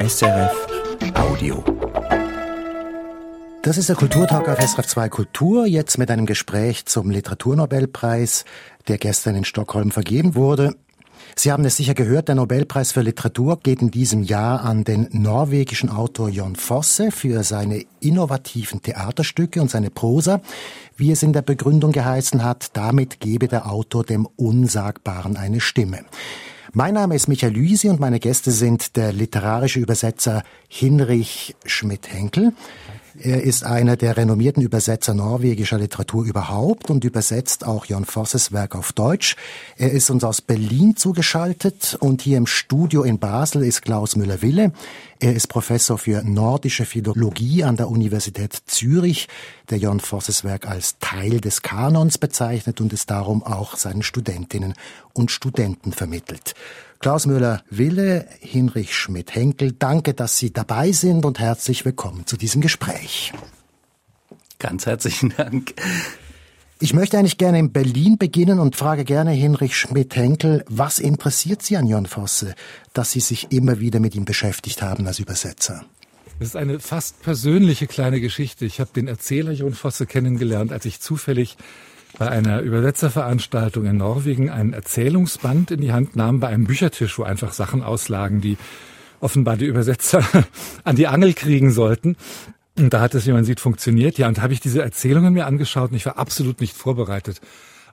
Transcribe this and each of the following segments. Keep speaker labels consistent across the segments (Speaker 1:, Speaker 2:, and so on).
Speaker 1: SRF Audio.
Speaker 2: Das ist der Kulturtag auf SRF 2 Kultur, jetzt mit einem Gespräch zum Literaturnobelpreis, der gestern in Stockholm vergeben wurde. Sie haben es sicher gehört, der Nobelpreis für Literatur geht in diesem Jahr an den norwegischen Autor Jon Fosse für seine innovativen Theaterstücke und seine Prosa, wie es in der Begründung geheißen hat, damit gebe der Autor dem Unsagbaren eine Stimme. Mein Name ist Michael Lüsi und meine Gäste sind der literarische Übersetzer Hinrich Schmidt-Henkel. Er ist einer der renommierten Übersetzer norwegischer Literatur überhaupt und übersetzt auch Jon Vosses Werk auf Deutsch. Er ist uns aus Berlin zugeschaltet und hier im Studio in Basel ist Klaus Müller-Wille. Er ist Professor für nordische Philologie an der Universität Zürich, der Jon Vosses Werk als Teil des Kanons bezeichnet und es darum auch seinen Studentinnen und Studenten vermittelt. Klaus Müller-Wille, Hinrich Schmidt-Henkel, danke, dass Sie dabei sind und herzlich willkommen zu diesem Gespräch.
Speaker 3: Ganz herzlichen Dank.
Speaker 2: Ich möchte eigentlich gerne in Berlin beginnen und frage gerne Hinrich Schmidt-Henkel, was interessiert Sie an Jon Fosse, dass Sie sich immer wieder mit ihm beschäftigt haben als Übersetzer?
Speaker 4: Das ist eine fast persönliche kleine Geschichte. Ich habe den Erzähler Jon Fosse kennengelernt, als ich zufällig bei einer Übersetzerveranstaltung in Norwegen einen Erzählungsband in die Hand nahm, bei einem Büchertisch, wo einfach Sachen auslagen, die offenbar die Übersetzer an die Angel kriegen sollten. Und da hat es, wie man sieht, funktioniert. Ja, und da habe ich diese Erzählungen mir angeschaut und ich war absolut nicht vorbereitet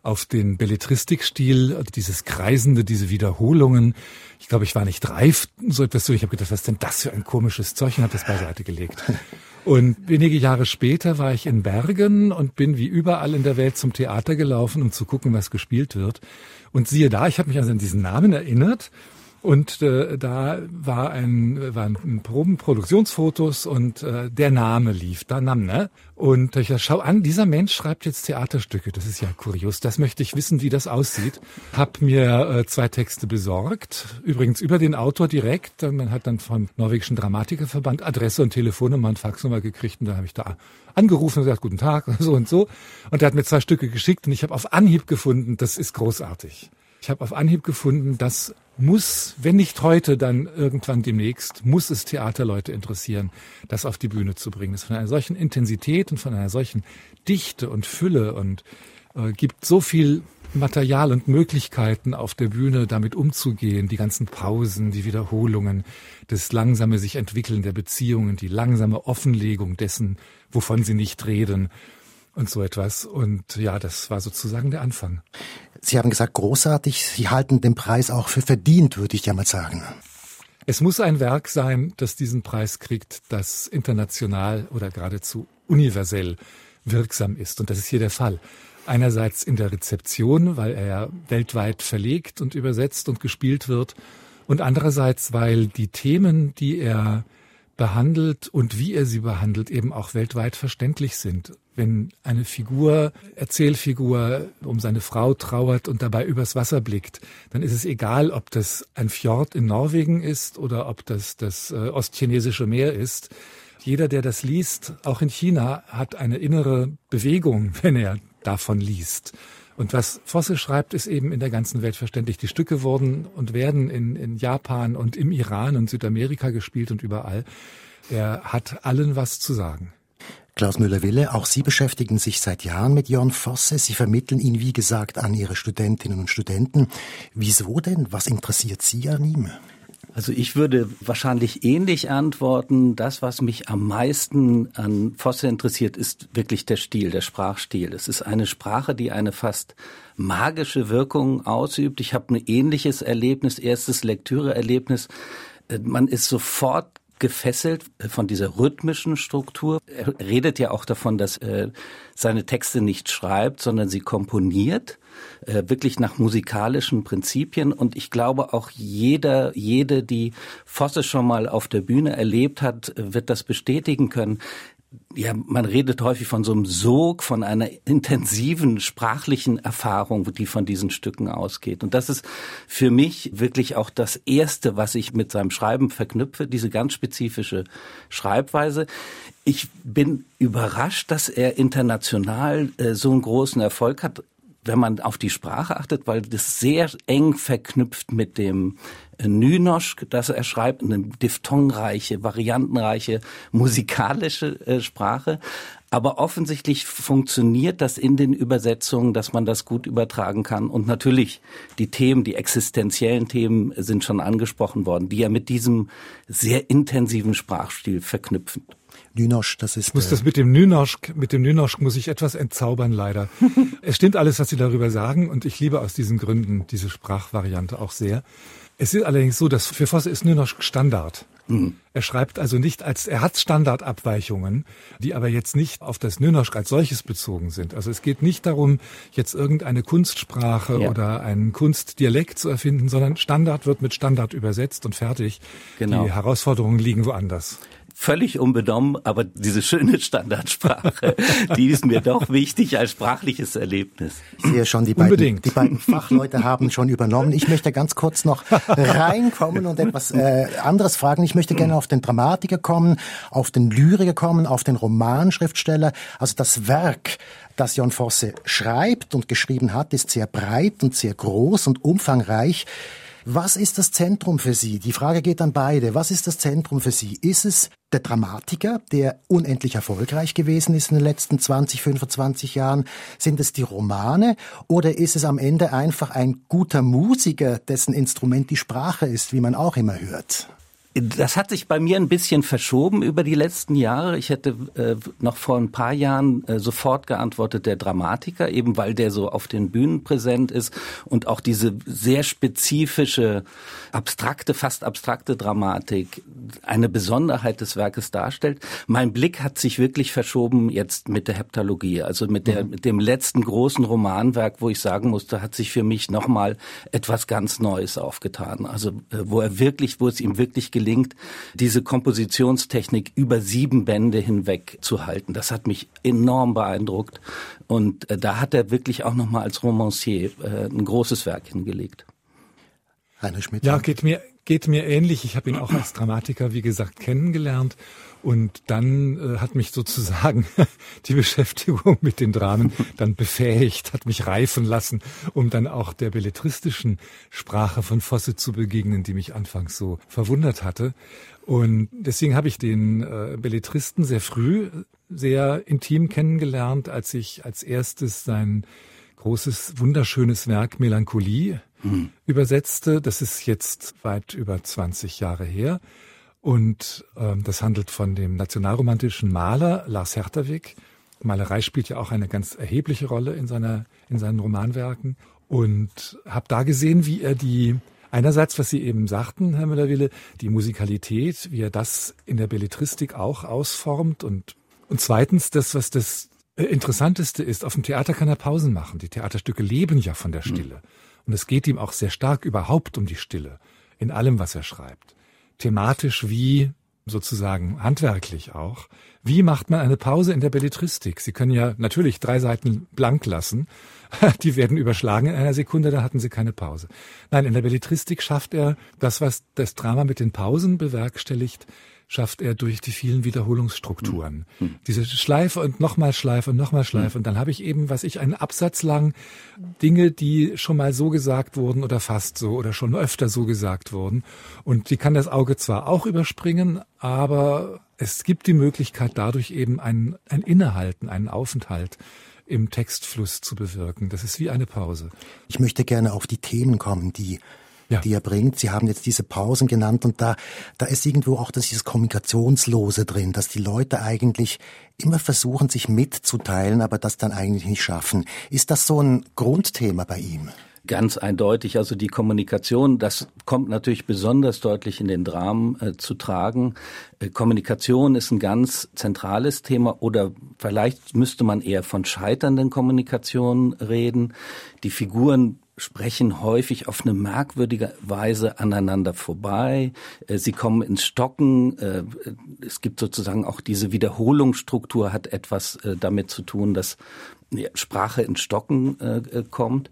Speaker 4: auf den Belletristikstil, dieses Kreisende, diese Wiederholungen. Ich glaube, ich war nicht reif, so etwas zu. Ich habe gedacht, was ist denn das für ein komisches Zeug und habe das beiseite gelegt. Und wenige Jahre später war ich in Bergen und bin wie überall in der Welt zum Theater gelaufen, um zu gucken, was gespielt wird. Und siehe da, ich habe mich also an diesen Namen erinnert und äh, da war ein, waren Proben, Produktionsfotos und äh, der Name lief, da Nam, ne? Und ich dachte, schau an, dieser Mensch schreibt jetzt Theaterstücke. Das ist ja kurios. Das möchte ich wissen, wie das aussieht. Hab mir äh, zwei Texte besorgt. Übrigens über den Autor direkt. Man hat dann vom norwegischen Dramatikerverband Adresse und Telefonnummer und Faxnummer gekriegt. Und da habe ich da angerufen und gesagt, guten Tag, so und so. Und er hat mir zwei Stücke geschickt und ich habe auf Anhieb gefunden, das ist großartig. Ich habe auf Anhieb gefunden, das muss, wenn nicht heute, dann irgendwann demnächst, muss es Theaterleute interessieren, das auf die Bühne zu bringen. Das von einer solchen Intensität und von einer solchen Dichte und Fülle und äh, gibt so viel Material und Möglichkeiten auf der Bühne damit umzugehen, die ganzen Pausen, die Wiederholungen, das langsame sich entwickeln der Beziehungen, die langsame Offenlegung dessen, wovon sie nicht reden und so etwas. Und ja, das war sozusagen der Anfang.
Speaker 2: Sie haben gesagt, großartig. Sie halten den Preis auch für verdient, würde ich ja mal sagen.
Speaker 4: Es muss ein Werk sein, das diesen Preis kriegt, das international oder geradezu universell wirksam ist. Und das ist hier der Fall. Einerseits in der Rezeption, weil er weltweit verlegt und übersetzt und gespielt wird. Und andererseits, weil die Themen, die er behandelt und wie er sie behandelt, eben auch weltweit verständlich sind. Wenn eine Figur, Erzählfigur, um seine Frau trauert und dabei übers Wasser blickt, dann ist es egal, ob das ein Fjord in Norwegen ist oder ob das das äh, ostchinesische Meer ist. Jeder, der das liest, auch in China, hat eine innere Bewegung, wenn er davon liest. Und was Fosse schreibt, ist eben in der ganzen Welt verständlich. Die Stücke wurden und werden in, in Japan und im Iran und Südamerika gespielt und überall. Er hat allen was zu sagen.
Speaker 2: Klaus Müller-Wille, auch Sie beschäftigen sich seit Jahren mit Jörn Fosse. Sie vermitteln ihn, wie gesagt, an Ihre Studentinnen und Studenten. Wieso denn? Was interessiert Sie an ihm?
Speaker 3: Also ich würde wahrscheinlich ähnlich antworten. Das, was mich am meisten an Fosse interessiert, ist wirklich der Stil, der Sprachstil. Es ist eine Sprache, die eine fast magische Wirkung ausübt. Ich habe ein ähnliches Erlebnis, erstes Lektüreerlebnis. Äh, man ist sofort gefesselt von dieser rhythmischen Struktur. Er redet ja auch davon, dass er seine Texte nicht schreibt, sondern sie komponiert, äh, wirklich nach musikalischen Prinzipien. Und ich glaube auch jeder, jede, die Fosse schon mal auf der Bühne erlebt hat, wird das bestätigen können ja, man redet häufig von so einem Sog, von einer intensiven sprachlichen Erfahrung, die von diesen Stücken ausgeht. Und das ist für mich wirklich auch das Erste, was ich mit seinem Schreiben verknüpfe, diese ganz spezifische Schreibweise. Ich bin überrascht, dass er international äh, so einen großen Erfolg hat wenn man auf die Sprache achtet, weil das sehr eng verknüpft mit dem Nynosch, das er schreibt, eine diphthongreiche, variantenreiche, musikalische äh, Sprache. Aber offensichtlich funktioniert das in den Übersetzungen, dass man das gut übertragen kann. Und natürlich die Themen, die existenziellen Themen sind schon angesprochen worden, die er mit diesem sehr intensiven Sprachstil verknüpfen.
Speaker 2: Nynosch, das ist.
Speaker 4: Ich muss das mit dem Nynosch, mit dem Nynosch muss ich etwas entzaubern, leider. es stimmt alles, was Sie darüber sagen, und ich liebe aus diesen Gründen diese Sprachvariante auch sehr. Es ist allerdings so, dass für Vosse ist Nynosch Standard. Mhm. Er schreibt also nicht als, er hat Standardabweichungen, die aber jetzt nicht auf das Nynosch als solches bezogen sind. Also es geht nicht darum, jetzt irgendeine Kunstsprache ja. oder einen Kunstdialekt zu erfinden, sondern Standard wird mit Standard übersetzt und fertig. Genau. Die Herausforderungen liegen woanders
Speaker 3: völlig unbenommen, aber diese schöne Standardsprache, die ist mir doch wichtig als sprachliches Erlebnis.
Speaker 2: Ich sehe schon, die beiden, die beiden Fachleute haben schon übernommen. Ich möchte ganz kurz noch reinkommen und etwas äh, anderes fragen. Ich möchte gerne auf den Dramatiker kommen, auf den Lyriker kommen, auf den Romanschriftsteller. Also das Werk, das Jon Fosse schreibt und geschrieben hat, ist sehr breit und sehr groß und umfangreich. Was ist das Zentrum für Sie? Die Frage geht an beide. Was ist das Zentrum für Sie? Ist es der Dramatiker, der unendlich erfolgreich gewesen ist in den letzten 20, 25 Jahren? Sind es die Romane? Oder ist es am Ende einfach ein guter Musiker, dessen Instrument die Sprache ist, wie man auch immer hört?
Speaker 3: Das hat sich bei mir ein bisschen verschoben über die letzten Jahre. Ich hätte äh, noch vor ein paar Jahren äh, sofort geantwortet, der Dramatiker, eben weil der so auf den Bühnen präsent ist und auch diese sehr spezifische, abstrakte, fast abstrakte Dramatik eine Besonderheit des Werkes darstellt. Mein Blick hat sich wirklich verschoben jetzt mit der Heptalogie, also mit, der, mhm. mit dem letzten großen Romanwerk, wo ich sagen musste, hat sich für mich nochmal etwas ganz Neues aufgetan. Also äh, wo er wirklich, wo es ihm wirklich gelingt, gelingt, diese Kompositionstechnik über sieben Bände hinweg zu halten. Das hat mich enorm beeindruckt. Und äh, da hat er wirklich auch nochmal als Romancier äh, ein großes Werk hingelegt.
Speaker 4: Rainer Schmidt. Ja, geht mir, geht mir ähnlich. Ich habe ihn auch als Dramatiker, wie gesagt, kennengelernt. Und dann äh, hat mich sozusagen die Beschäftigung mit den Dramen dann befähigt, hat mich reifen lassen, um dann auch der belletristischen Sprache von Fosse zu begegnen, die mich anfangs so verwundert hatte. Und deswegen habe ich den äh, Belletristen sehr früh, sehr intim kennengelernt, als ich als erstes sein großes, wunderschönes Werk Melancholie mhm. übersetzte. Das ist jetzt weit über 20 Jahre her. Und ähm, das handelt von dem nationalromantischen Maler Lars Herterwig. Malerei spielt ja auch eine ganz erhebliche Rolle in, seiner, in seinen Romanwerken. Und habe da gesehen, wie er die, einerseits, was Sie eben sagten, Herr Müller-Wille, die Musikalität, wie er das in der Belletristik auch ausformt. Und, und zweitens, das, was das äh, Interessanteste ist, auf dem Theater kann er Pausen machen. Die Theaterstücke leben ja von der Stille. Und es geht ihm auch sehr stark überhaupt um die Stille in allem, was er schreibt thematisch wie sozusagen handwerklich auch. Wie macht man eine Pause in der Belletristik? Sie können ja natürlich drei Seiten blank lassen. Die werden überschlagen in einer Sekunde, da hatten Sie keine Pause. Nein, in der Belletristik schafft er das, was das Drama mit den Pausen bewerkstelligt, schafft er durch die vielen Wiederholungsstrukturen. Mhm. Diese Schleife und nochmal Schleife und nochmal Schleife. Mhm. Und dann habe ich eben, was ich, einen Absatz lang Dinge, die schon mal so gesagt wurden oder fast so oder schon öfter so gesagt wurden. Und die kann das Auge zwar auch überspringen, aber es gibt die Möglichkeit, dadurch eben ein, ein Innehalten, einen Aufenthalt im Textfluss zu bewirken. Das ist wie eine Pause.
Speaker 2: Ich möchte gerne auf die Themen kommen, die ja. die er bringt. Sie haben jetzt diese Pausen genannt und da, da ist irgendwo auch dieses Kommunikationslose drin, dass die Leute eigentlich immer versuchen, sich mitzuteilen, aber das dann eigentlich nicht schaffen. Ist das so ein Grundthema bei ihm?
Speaker 3: Ganz eindeutig. Also die Kommunikation, das kommt natürlich besonders deutlich in den Dramen äh, zu tragen. Äh, Kommunikation ist ein ganz zentrales Thema oder vielleicht müsste man eher von scheiternden Kommunikationen reden. Die Figuren sprechen häufig auf eine merkwürdige Weise aneinander vorbei. Äh, sie kommen ins Stocken. Äh, es gibt sozusagen auch diese Wiederholungsstruktur hat etwas äh, damit zu tun, dass Sprache ins Stocken kommt.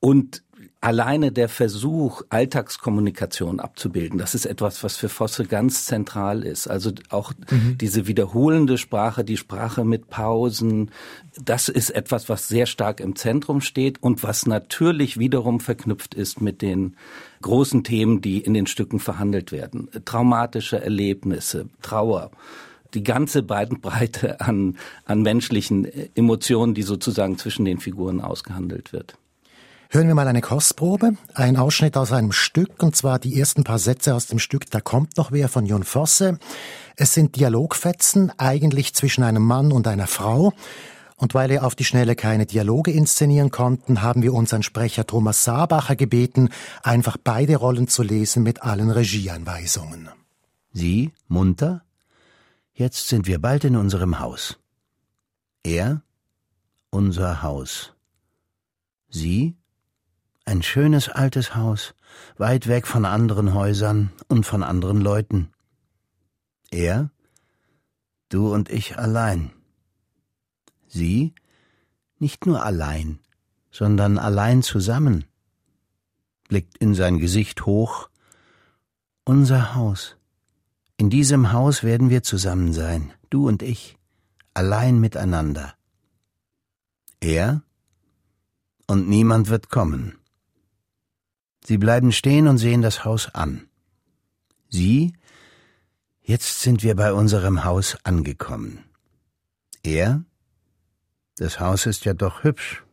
Speaker 3: Und alleine der Versuch, Alltagskommunikation abzubilden, das ist etwas, was für Fosse ganz zentral ist. Also auch mhm. diese wiederholende Sprache, die Sprache mit Pausen, das ist etwas, was sehr stark im Zentrum steht und was natürlich wiederum verknüpft ist mit den großen Themen, die in den Stücken verhandelt werden. Traumatische Erlebnisse, Trauer die ganze Breite an, an menschlichen Emotionen, die sozusagen zwischen den Figuren ausgehandelt wird.
Speaker 2: Hören wir mal eine Kostprobe, ein Ausschnitt aus einem Stück, und zwar die ersten paar Sätze aus dem Stück Da kommt noch wer von Jon Fosse. Es sind Dialogfetzen, eigentlich zwischen einem Mann und einer Frau. Und weil wir auf die Schnelle keine Dialoge inszenieren konnten, haben wir unseren Sprecher Thomas Saarbacher gebeten, einfach beide Rollen zu lesen mit allen Regieanweisungen.
Speaker 1: Sie, munter? Jetzt sind wir bald in unserem Haus. Er, unser Haus. Sie, ein schönes altes Haus, weit weg von anderen Häusern und von anderen Leuten. Er, du und ich allein. Sie, nicht nur allein, sondern allein zusammen. Blickt in sein Gesicht hoch. Unser Haus. In diesem Haus werden wir zusammen sein, du und ich, allein miteinander. Er, und niemand wird kommen. Sie bleiben stehen und sehen das Haus an. Sie? Jetzt sind wir bei unserem Haus angekommen. Er? Das Haus ist ja doch hübsch.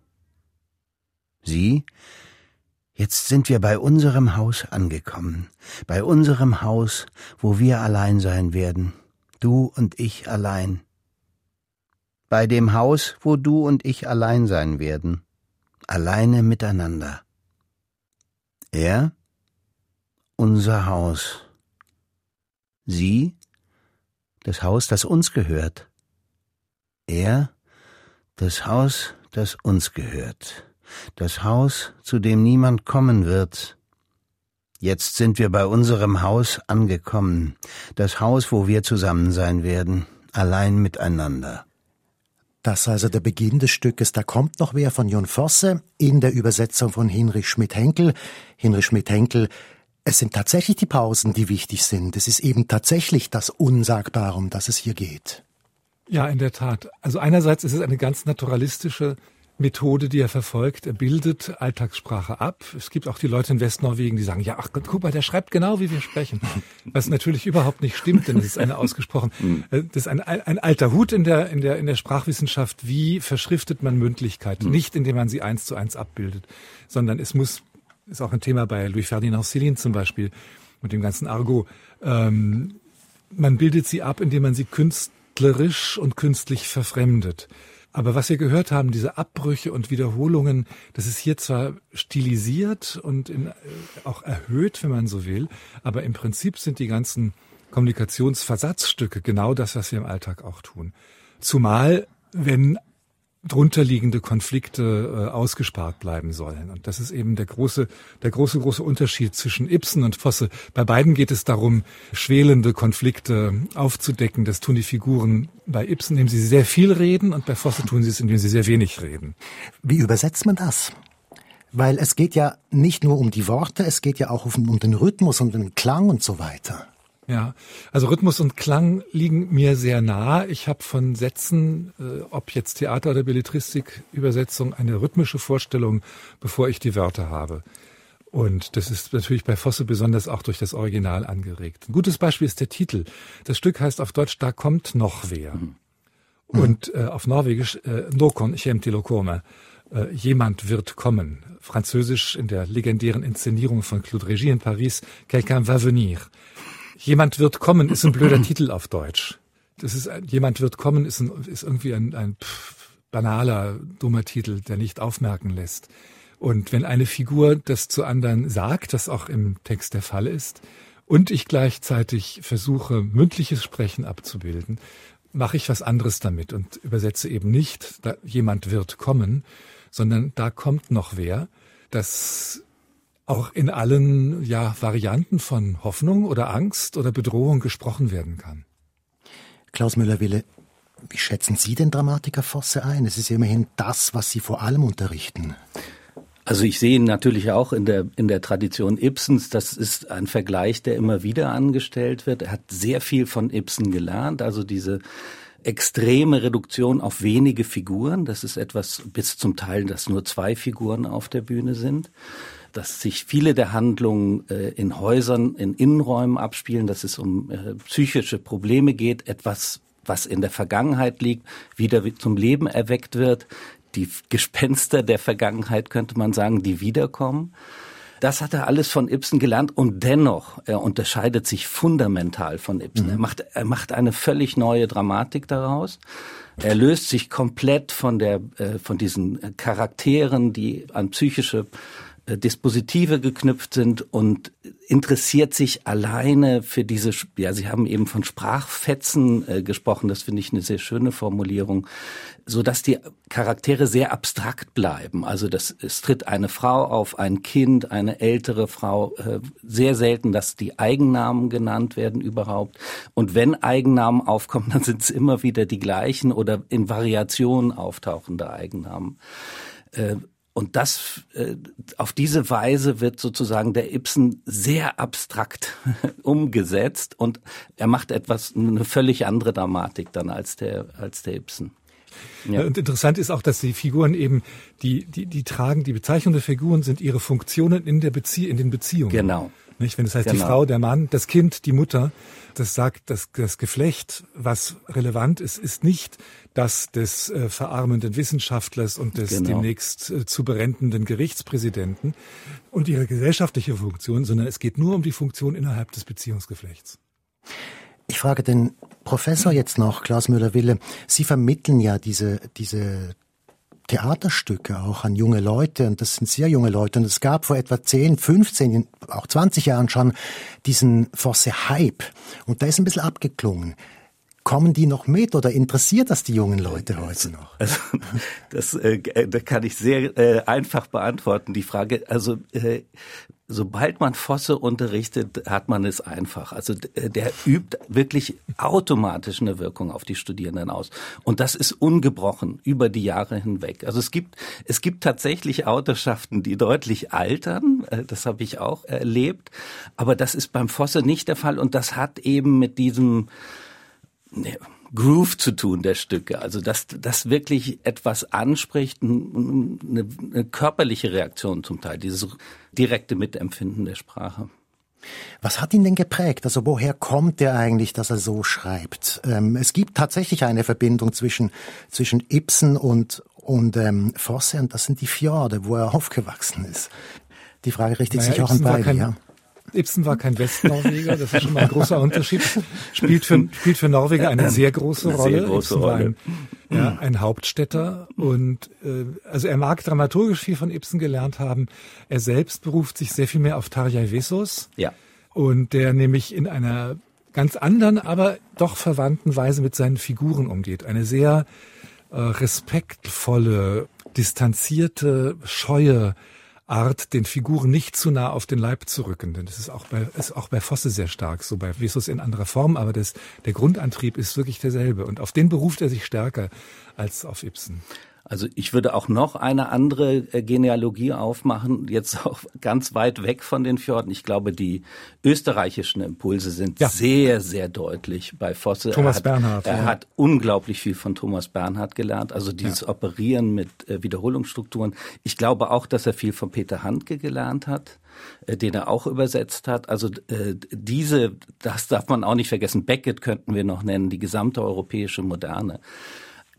Speaker 1: Sie? Jetzt sind wir bei unserem Haus angekommen, bei unserem Haus, wo wir allein sein werden, du und ich allein. Bei dem Haus, wo du und ich allein sein werden, alleine miteinander. Er, unser Haus. Sie, das Haus, das uns gehört. Er, das Haus, das uns gehört. Das Haus, zu dem niemand kommen wird. Jetzt sind wir bei unserem Haus angekommen. Das Haus, wo wir zusammen sein werden, allein miteinander.
Speaker 2: Das ist also der Beginn des Stückes Da kommt noch wer von Jon Fosse in der Übersetzung von Hinrich Schmidt-Henkel. Hinrich Schmidt-Henkel, es sind tatsächlich die Pausen, die wichtig sind. Es ist eben tatsächlich das Unsagbare, um das es hier geht.
Speaker 4: Ja, in der Tat. Also einerseits ist es eine ganz naturalistische Methode, die er verfolgt. Er bildet Alltagssprache ab. Es gibt auch die Leute in Westnorwegen, die sagen, ja, ach Gott, guck mal, der schreibt genau, wie wir sprechen. Was natürlich überhaupt nicht stimmt, denn es ist eine ausgesprochen, äh, das ist ein, ein alter Hut in der, in der, in der Sprachwissenschaft. Wie verschriftet man Mündlichkeit? Hm. Nicht, indem man sie eins zu eins abbildet, sondern es muss, ist auch ein Thema bei Louis Ferdinand Céline zum Beispiel und dem ganzen Argot. Ähm, man bildet sie ab, indem man sie künstlerisch und künstlich verfremdet. Aber was wir gehört haben, diese Abbrüche und Wiederholungen, das ist hier zwar stilisiert und in, äh, auch erhöht, wenn man so will, aber im Prinzip sind die ganzen Kommunikationsversatzstücke genau das, was wir im Alltag auch tun. Zumal, wenn drunterliegende Konflikte äh, ausgespart bleiben sollen. Und das ist eben der große, der große, große Unterschied zwischen Ibsen und Fosse. Bei beiden geht es darum, schwelende Konflikte aufzudecken. Das tun die Figuren bei Ibsen, indem sie sehr viel reden, und bei Fosse tun sie es, indem sie sehr wenig reden.
Speaker 2: Wie übersetzt man das? Weil es geht ja nicht nur um die Worte, es geht ja auch um den Rhythmus und den Klang und so weiter.
Speaker 4: Ja, also Rhythmus und Klang liegen mir sehr nah. Ich habe von Sätzen, äh, ob jetzt Theater oder Belletristik, Übersetzung, eine rhythmische Vorstellung, bevor ich die Wörter habe. Und das ist natürlich bei Fosse besonders auch durch das Original angeregt. Ein gutes Beispiel ist der Titel. Das Stück heißt auf Deutsch Da kommt noch wer. Mhm. Und äh, auf Norwegisch äh, Nokon Chemtilokome. Äh, jemand wird kommen. Französisch in der legendären Inszenierung von Claude Régis in Paris, Quelqu'un va venir. Jemand wird kommen ist ein blöder Titel auf Deutsch. Das ist Jemand wird kommen ist, ein, ist irgendwie ein, ein pff, banaler, dummer Titel, der nicht aufmerken lässt. Und wenn eine Figur das zu anderen sagt, das auch im Text der Fall ist, und ich gleichzeitig versuche, mündliches Sprechen abzubilden, mache ich was anderes damit und übersetze eben nicht, da jemand wird kommen, sondern da kommt noch wer. Das auch in allen ja, Varianten von Hoffnung oder Angst oder Bedrohung gesprochen werden kann.
Speaker 2: Klaus Müller-Wille, wie schätzen Sie den Dramatiker Fosse ein? Es ist ja immerhin das, was Sie vor allem unterrichten.
Speaker 3: Also ich sehe ihn natürlich auch in der, in der Tradition Ibsens. Das ist ein Vergleich, der immer wieder angestellt wird. Er hat sehr viel von Ibsen gelernt. Also diese extreme Reduktion auf wenige Figuren. Das ist etwas bis zum Teil, dass nur zwei Figuren auf der Bühne sind. Dass sich viele der Handlungen äh, in Häusern, in Innenräumen abspielen, dass es um äh, psychische Probleme geht, etwas was in der Vergangenheit liegt, wieder zum Leben erweckt wird die Gespenster der Vergangenheit, könnte man sagen, die wiederkommen. Das hat er alles von Ibsen gelernt und dennoch, er unterscheidet sich fundamental von Ibsen. Mhm. Er macht, er macht eine völlig neue Dramatik daraus. Er löst sich komplett von der, äh, von diesen Charakteren, die an psychische äh, Dispositive geknüpft sind und interessiert sich alleine für diese, ja, Sie haben eben von Sprachfetzen äh, gesprochen, das finde ich eine sehr schöne Formulierung, so dass die Charaktere sehr abstrakt bleiben. Also das, es tritt eine Frau auf, ein Kind, eine ältere Frau, äh, sehr selten, dass die Eigennamen genannt werden überhaupt. Und wenn Eigennamen aufkommen, dann sind es immer wieder die gleichen oder in Variationen auftauchende Eigennamen. Und das, äh, auf diese Weise wird sozusagen der Ibsen sehr abstrakt umgesetzt und er macht etwas, eine völlig andere Dramatik dann als der, als der Ibsen.
Speaker 4: Ja. Und interessant ist auch, dass die Figuren eben, die, die, die tragen, die Bezeichnung der Figuren sind ihre Funktionen in der Bezie in den Beziehungen.
Speaker 3: Genau.
Speaker 4: Nicht? Wenn das heißt, genau. die Frau, der Mann, das Kind, die Mutter, das sagt, dass das Geflecht, was relevant ist, ist nicht das des äh, verarmenden Wissenschaftlers und des genau. demnächst äh, zu berentenden Gerichtspräsidenten und ihre gesellschaftliche Funktion, sondern es geht nur um die Funktion innerhalb des Beziehungsgeflechts.
Speaker 2: Ich frage den Professor jetzt noch, Klaus Müller-Wille. Sie vermitteln ja diese, diese Theaterstücke auch an junge Leute und das sind sehr junge Leute und es gab vor etwa 10, 15, auch 20 Jahren schon diesen Fosse Hype und da ist ein bisschen abgeklungen. Kommen die noch mit oder interessiert das die jungen Leute heute noch?
Speaker 3: Also, das, äh, das kann ich sehr äh, einfach beantworten, die Frage. Also äh, sobald man Fosse unterrichtet, hat man es einfach. Also der übt wirklich automatisch eine Wirkung auf die Studierenden aus. Und das ist ungebrochen über die Jahre hinweg. Also es gibt, es gibt tatsächlich Autoschaften, die deutlich altern. Äh, das habe ich auch erlebt. Aber das ist beim Fosse nicht der Fall. Und das hat eben mit diesem, Groove zu tun der Stücke. Also dass das wirklich etwas anspricht, eine, eine körperliche Reaktion zum Teil, dieses direkte Mitempfinden der Sprache.
Speaker 2: Was hat ihn denn geprägt? Also woher kommt er eigentlich, dass er so schreibt? Ähm, es gibt tatsächlich eine Verbindung zwischen, zwischen Ibsen und, und ähm, Fosse und das sind die Fjorde, wo er aufgewachsen ist. Die Frage richtet naja, sich auch Ibsen an beide, ja.
Speaker 4: Ibsen war kein Westnorweger, das ist schon mal ein großer Unterschied. Spielt für, spielt für Norweger eine sehr große eine Rolle. Sehr große Ibsen Rolle. Ein, ja, ein Hauptstädter und äh, also er mag dramaturgisch viel von Ibsen gelernt haben. Er selbst beruft sich sehr viel mehr auf Tarjei Vesos.
Speaker 3: Ja.
Speaker 4: Und der nämlich in einer ganz anderen, aber doch verwandten Weise mit seinen Figuren umgeht. Eine sehr äh, respektvolle, distanzierte, scheue Art, den Figuren nicht zu nah auf den Leib zu rücken. Denn das ist auch bei, ist auch bei Fosse sehr stark, so bei Vesus in anderer Form, aber das, der Grundantrieb ist wirklich derselbe. Und auf den beruft er sich stärker als auf Ibsen.
Speaker 3: Also ich würde auch noch eine andere äh, Genealogie aufmachen, jetzt auch ganz weit weg von den Fjorden. Ich glaube, die österreichischen Impulse sind ja. sehr, sehr deutlich bei Fosse.
Speaker 4: Thomas
Speaker 3: er hat,
Speaker 4: Bernhard.
Speaker 3: Er ja. hat unglaublich viel von Thomas Bernhard gelernt, also dieses ja. Operieren mit äh, Wiederholungsstrukturen. Ich glaube auch, dass er viel von Peter Handke gelernt hat äh, den er auch übersetzt hat. Also äh, diese, das darf man auch nicht vergessen. Beckett könnten wir noch nennen, die gesamte europäische Moderne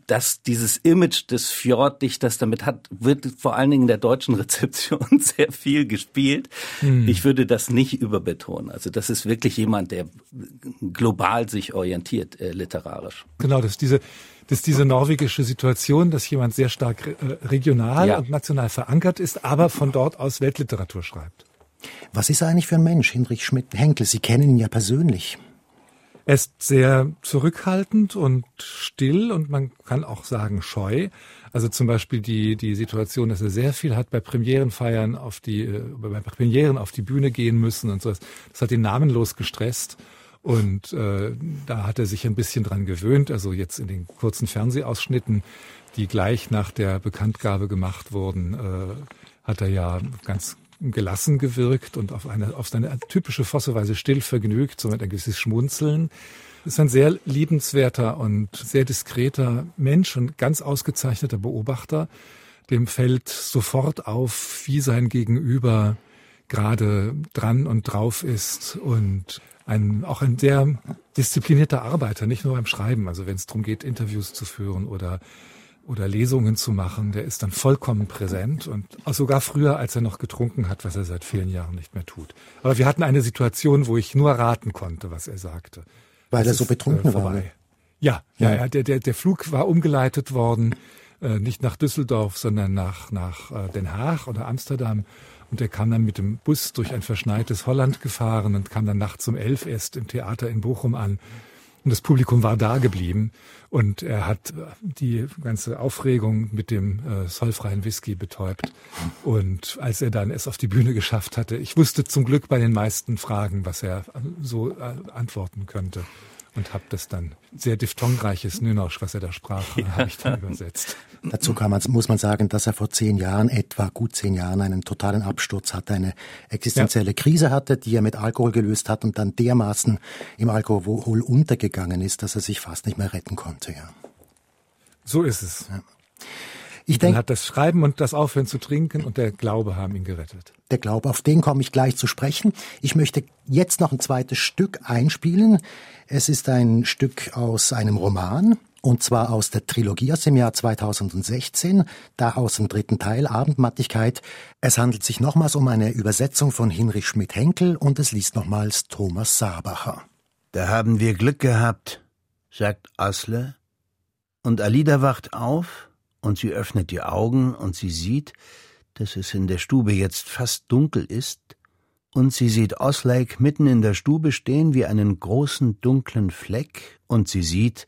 Speaker 3: dass dieses Image des Fjorddichters damit hat, wird vor allen Dingen in der deutschen Rezeption sehr viel gespielt. Hm. Ich würde das nicht überbetonen. Also das ist wirklich jemand, der global sich orientiert, äh, literarisch.
Speaker 4: Genau, das ist diese, das ist diese norwegische Situation, dass jemand sehr stark äh, regional ja. und national verankert ist, aber von dort aus Weltliteratur schreibt.
Speaker 2: Was ist er eigentlich für ein Mensch, Hinrich Schmidt-Henkel? Sie kennen ihn ja persönlich.
Speaker 4: Er ist sehr zurückhaltend und still und man kann auch sagen scheu. Also zum Beispiel die, die Situation, dass er sehr viel hat bei Premierenfeiern auf die, äh, bei Premieren auf die Bühne gehen müssen und so. Das hat ihn namenlos gestresst. Und äh, da hat er sich ein bisschen dran gewöhnt. Also jetzt in den kurzen Fernsehausschnitten, die gleich nach der Bekanntgabe gemacht wurden, äh, hat er ja ganz gelassen gewirkt und auf eine, auf seine typische Fosseweise still vergnügt, somit ein gewisses Schmunzeln. Ist ein sehr liebenswerter und sehr diskreter Mensch und ganz ausgezeichneter Beobachter. Dem fällt sofort auf, wie sein Gegenüber gerade dran und drauf ist und ein, auch ein sehr disziplinierter Arbeiter, nicht nur beim Schreiben. Also wenn es darum geht, Interviews zu führen oder oder Lesungen zu machen, der ist dann vollkommen präsent und auch sogar früher, als er noch getrunken hat, was er seit vielen Jahren nicht mehr tut. Aber wir hatten eine Situation, wo ich nur raten konnte, was er sagte.
Speaker 2: Weil das er so ist, betrunken äh, war.
Speaker 4: Ja, ja, ja, der, der, der Flug war umgeleitet worden, äh, nicht nach Düsseldorf, sondern nach, nach äh, Den Haag oder Amsterdam. Und er kam dann mit dem Bus durch ein verschneites Holland gefahren und kam dann nachts um elf erst im Theater in Bochum an. Und das Publikum war da geblieben. Und er hat die ganze Aufregung mit dem äh, zollfreien Whisky betäubt. Und als er dann es auf die Bühne geschafft hatte, ich wusste zum Glück bei den meisten Fragen, was er so äh, antworten könnte und habe das dann sehr diphthongreiches Nünosch, was er da sprach, ja. habe ich dann übersetzt.
Speaker 2: Dazu kann man, muss man sagen, dass er vor zehn Jahren, etwa gut zehn Jahren, einen totalen Absturz hatte, eine existenzielle ja. Krise hatte, die er mit Alkohol gelöst hat und dann dermaßen im Alkohol untergegangen ist, dass er sich fast nicht mehr retten konnte. Ja.
Speaker 4: So ist es. Ja. Ich denke, hat das Schreiben und das Aufhören zu trinken und der Glaube haben ihn gerettet.
Speaker 2: Der Glaube, auf den komme ich gleich zu sprechen. Ich möchte jetzt noch ein zweites Stück einspielen. Es ist ein Stück aus einem Roman, und zwar aus der Trilogie aus dem Jahr 2016, da aus dem dritten Teil Abendmattigkeit. Es handelt sich nochmals um eine Übersetzung von Hinrich Schmidt-Henkel und es liest nochmals Thomas Sabacher.
Speaker 1: Da haben wir Glück gehabt, sagt Asle, und Alida wacht auf und sie öffnet die Augen und sie sieht, dass es in der Stube jetzt fast dunkel ist, und sie sieht Oslake mitten in der Stube stehen wie einen großen dunklen Fleck, und sie sieht,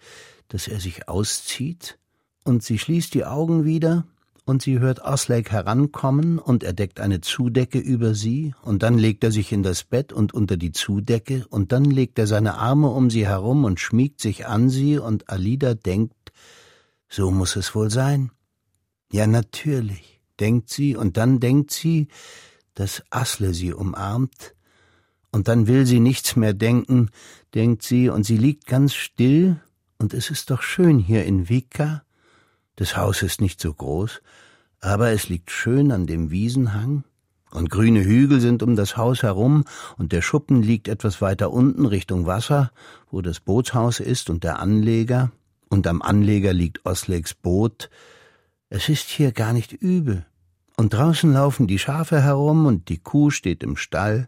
Speaker 1: dass er sich auszieht, und sie schließt die Augen wieder, und sie hört Oslake herankommen, und er deckt eine Zudecke über sie, und dann legt er sich in das Bett und unter die Zudecke, und dann legt er seine Arme um sie herum und schmiegt sich an sie, und Alida denkt, so muss es wohl sein. Ja, natürlich, denkt sie, und dann denkt sie, dass Asle sie umarmt, und dann will sie nichts mehr denken, denkt sie, und sie liegt ganz still, und es ist doch schön hier in Vika. Das Haus ist nicht so groß, aber es liegt schön an dem Wiesenhang, und grüne Hügel sind um das Haus herum, und der Schuppen liegt etwas weiter unten Richtung Wasser, wo das Bootshaus ist und der Anleger, und am Anleger liegt Osleks Boot. Es ist hier gar nicht übel. Und draußen laufen die Schafe herum und die Kuh steht im Stall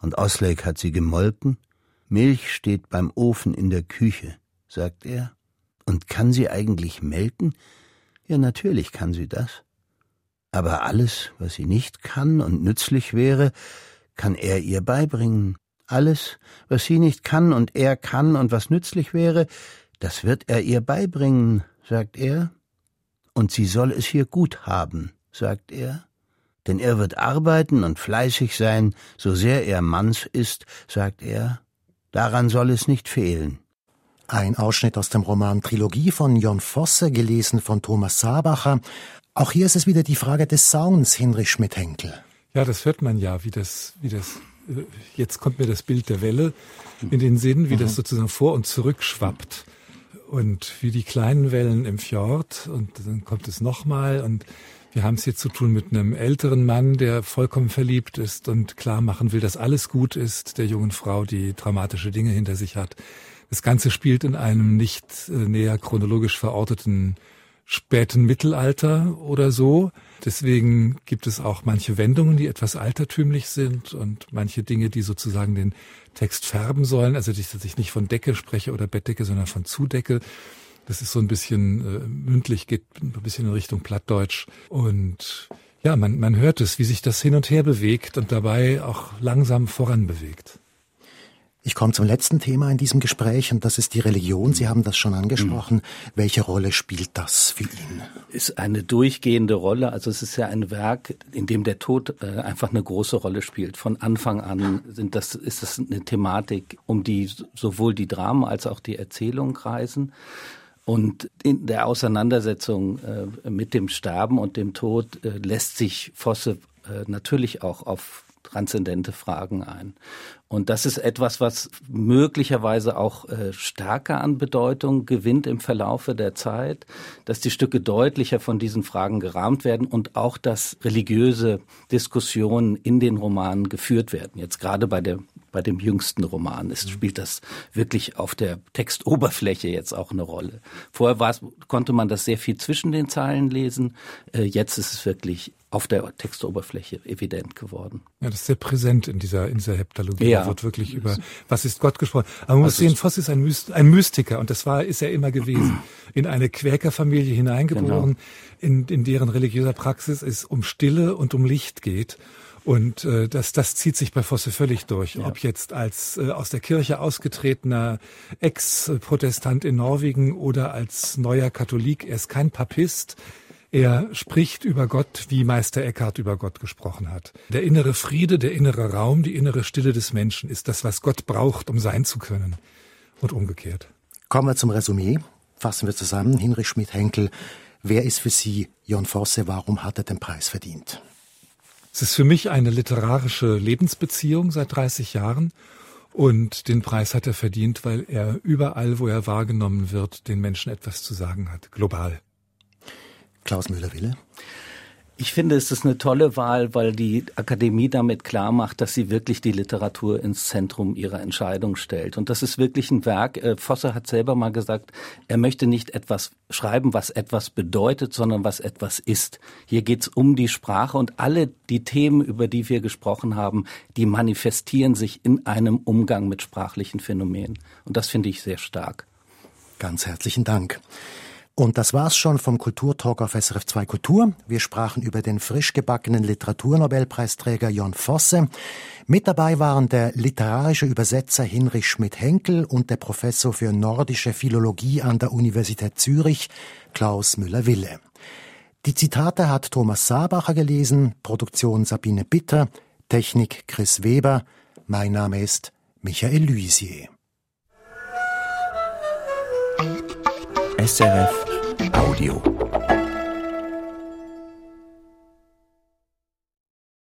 Speaker 1: und Oslake hat sie gemolken. Milch steht beim Ofen in der Küche, sagt er. Und kann sie eigentlich melken? Ja, natürlich kann sie das. Aber alles, was sie nicht kann und nützlich wäre, kann er ihr beibringen. Alles, was sie nicht kann und er kann und was nützlich wäre, das wird er ihr beibringen, sagt er, und sie soll es hier gut haben, sagt er, denn er wird arbeiten und fleißig sein, so sehr er Manns ist, sagt er, daran soll es nicht fehlen.
Speaker 2: Ein Ausschnitt aus dem Roman Trilogie von Jon Fosse, gelesen von Thomas Sabacher. Auch hier ist es wieder die Frage des Sounds, Hinrich Schmidt-Henkel.
Speaker 4: Ja, das hört man ja, wie das, wie das, äh, jetzt kommt mir das Bild der Welle in den Sinn, wie mhm. das sozusagen vor und zurück schwappt und wie die kleinen Wellen im Fjord und dann kommt es nochmal und wir haben es hier zu tun mit einem älteren Mann, der vollkommen verliebt ist und klar machen will, dass alles gut ist, der jungen Frau, die dramatische Dinge hinter sich hat. Das Ganze spielt in einem nicht äh, näher chronologisch verorteten späten Mittelalter oder so. Deswegen gibt es auch manche Wendungen, die etwas altertümlich sind und manche Dinge, die sozusagen den Text färben sollen. Also dass ich nicht von Decke spreche oder Bettdecke, sondern von Zudecke. Das ist so ein bisschen äh, mündlich, geht ein bisschen in Richtung Plattdeutsch. Und ja, man, man hört es, wie sich das hin und her bewegt und dabei auch langsam voran bewegt.
Speaker 2: Ich komme zum letzten Thema in diesem Gespräch und das ist die Religion. Sie haben das schon angesprochen. Mhm. Welche Rolle spielt das für ihn?
Speaker 3: Ist eine durchgehende Rolle. Also es ist ja ein Werk, in dem der Tod äh, einfach eine große Rolle spielt. Von Anfang an sind das, ist das eine Thematik, um die sowohl die Dramen als auch die Erzählung kreisen. Und in der Auseinandersetzung äh, mit dem Sterben und dem Tod äh, lässt sich Fosse natürlich auch auf transzendente Fragen ein. Und das ist etwas, was möglicherweise auch äh, stärker an Bedeutung gewinnt im Verlaufe der Zeit, dass die Stücke deutlicher von diesen Fragen gerahmt werden und auch, dass religiöse Diskussionen in den Romanen geführt werden. Jetzt gerade bei der bei dem jüngsten Roman ist, spielt das wirklich auf der Textoberfläche jetzt auch eine Rolle. Vorher war, konnte man das sehr viel zwischen den Zeilen lesen. Äh, jetzt ist es wirklich auf der Textoberfläche evident geworden.
Speaker 4: Ja, das ist sehr präsent in dieser, in dieser Heptalogie. Ja. Da wird wirklich über, was ist Gott gesprochen. Aber man muss sehen, Voss ist ein, Myst, ein Mystiker und das war, ist er immer gewesen. In eine Quäkerfamilie hineingeboren, genau. in, in deren religiöser Praxis es um Stille und um Licht geht. Und äh, das, das zieht sich bei Vosse völlig durch. Ja. Ob jetzt als äh, aus der Kirche ausgetretener Ex-Protestant in Norwegen oder als neuer Katholik, er ist kein Papist, er spricht über Gott, wie Meister Eckhart über Gott gesprochen hat. Der innere Friede, der innere Raum, die innere Stille des Menschen ist das, was Gott braucht, um sein zu können. Und umgekehrt.
Speaker 2: Kommen wir zum Resümee. Fassen wir zusammen. Hinrich Schmidt-Henkel, wer ist für Sie Jon Fosse? Warum hat er den Preis verdient?
Speaker 4: Es ist für mich eine literarische Lebensbeziehung seit 30 Jahren. Und den Preis hat er verdient, weil er überall, wo er wahrgenommen wird, den Menschen etwas zu sagen hat, global.
Speaker 2: Klaus Müller-Wille?
Speaker 3: Ich finde, es ist eine tolle Wahl, weil die Akademie damit klar macht, dass sie wirklich die Literatur ins Zentrum ihrer Entscheidung stellt. Und das ist wirklich ein Werk. Äh, Fosse hat selber mal gesagt, er möchte nicht etwas schreiben, was etwas bedeutet, sondern was etwas ist. Hier geht es um die Sprache und alle die Themen, über die wir gesprochen haben, die manifestieren sich in einem Umgang mit sprachlichen Phänomenen. Und das finde ich sehr stark.
Speaker 2: Ganz herzlichen Dank. Und das war's schon vom Kulturtalk auf SRF 2 Kultur. Wir sprachen über den frisch gebackenen Literaturnobelpreisträger Jon Fosse. Mit dabei waren der literarische Übersetzer Hinrich Schmidt-Henkel und der Professor für nordische Philologie an der Universität Zürich, Klaus Müller-Wille. Die Zitate hat Thomas Sabacher gelesen, Produktion Sabine Bitter, Technik Chris Weber. Mein Name ist Michael Luisier.
Speaker 1: SRF Audio.